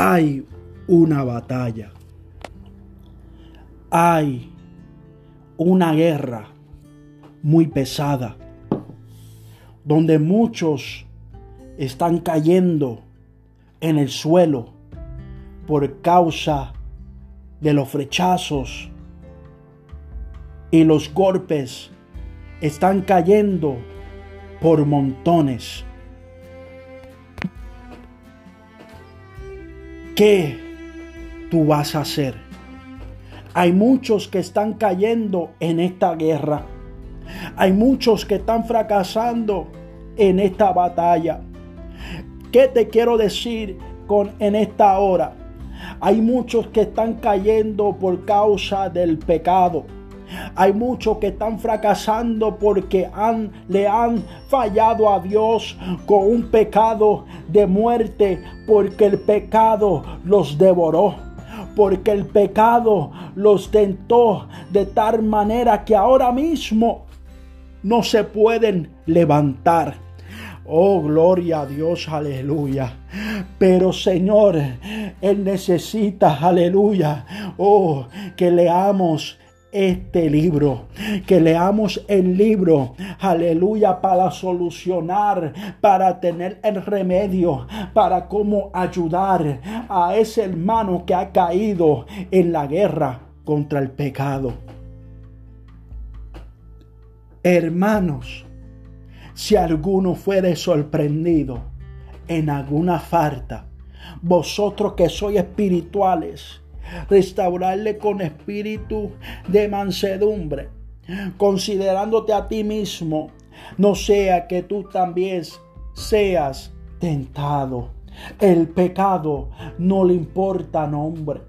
hay una batalla. Hay una guerra muy pesada, donde muchos están cayendo en el suelo por causa de los rechazos y los golpes están cayendo por montones. ¿Qué tú vas a hacer? Hay muchos que están cayendo en esta guerra. Hay muchos que están fracasando en esta batalla. ¿Qué te quiero decir con en esta hora? Hay muchos que están cayendo por causa del pecado. Hay muchos que están fracasando porque han, le han fallado a Dios con un pecado de muerte, porque el pecado los devoró porque el pecado los tentó de tal manera que ahora mismo no se pueden levantar. Oh, gloria a Dios, aleluya. Pero Señor, Él necesita, aleluya, oh, que leamos este libro, que leamos el libro, aleluya, para solucionar, para tener el remedio, para cómo ayudar a ese hermano que ha caído en la guerra contra el pecado. Hermanos, si alguno fuere sorprendido en alguna falta, vosotros que sois espirituales, restaurarle con espíritu de mansedumbre, considerándote a ti mismo, no sea que tú también seas tentado. El pecado no le importa nombre,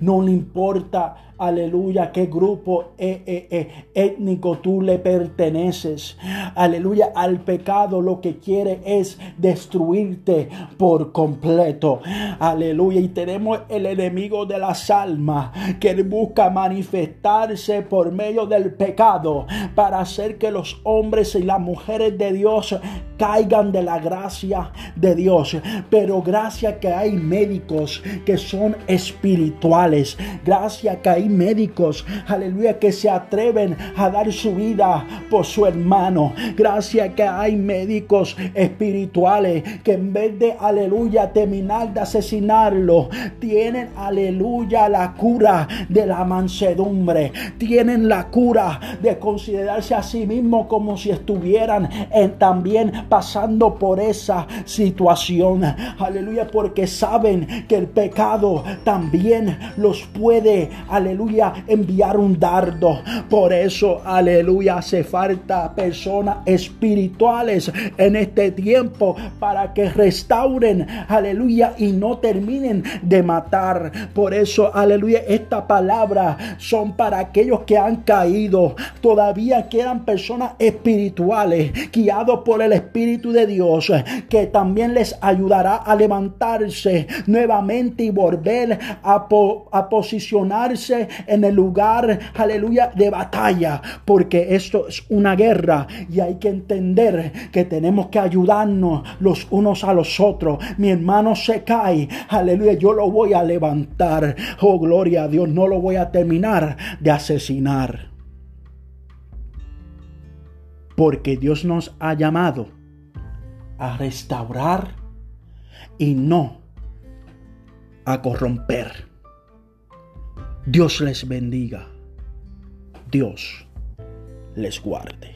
no le importa Aleluya, qué grupo eh, eh, eh, étnico tú le perteneces. Aleluya, al pecado lo que quiere es destruirte por completo. Aleluya, y tenemos el enemigo de las almas que busca manifestarse por medio del pecado para hacer que los hombres y las mujeres de Dios caigan de la gracia de Dios. Pero gracias que hay médicos que son espirituales. Gracias que hay médicos, aleluya, que se atreven a dar su vida por su hermano. Gracias que hay médicos espirituales que en vez de, aleluya, terminar de asesinarlo, tienen, aleluya, la cura de la mansedumbre. Tienen la cura de considerarse a sí mismos como si estuvieran también pasando por esa situación. Aleluya, porque saben que el pecado también los puede, aleluya aleluya, enviar un dardo. Por eso, aleluya, hace falta personas espirituales en este tiempo para que restauren, aleluya, y no terminen de matar. Por eso, aleluya, esta palabra son para aquellos que han caído. Todavía quedan personas espirituales, guiados por el Espíritu de Dios, que también les ayudará a levantarse nuevamente y volver a, a posicionarse en el lugar, aleluya, de batalla, porque esto es una guerra y hay que entender que tenemos que ayudarnos los unos a los otros. Mi hermano se cae, aleluya, yo lo voy a levantar. Oh, gloria a Dios, no lo voy a terminar de asesinar. Porque Dios nos ha llamado a restaurar y no a corromper. Dios les bendiga. Dios les guarde.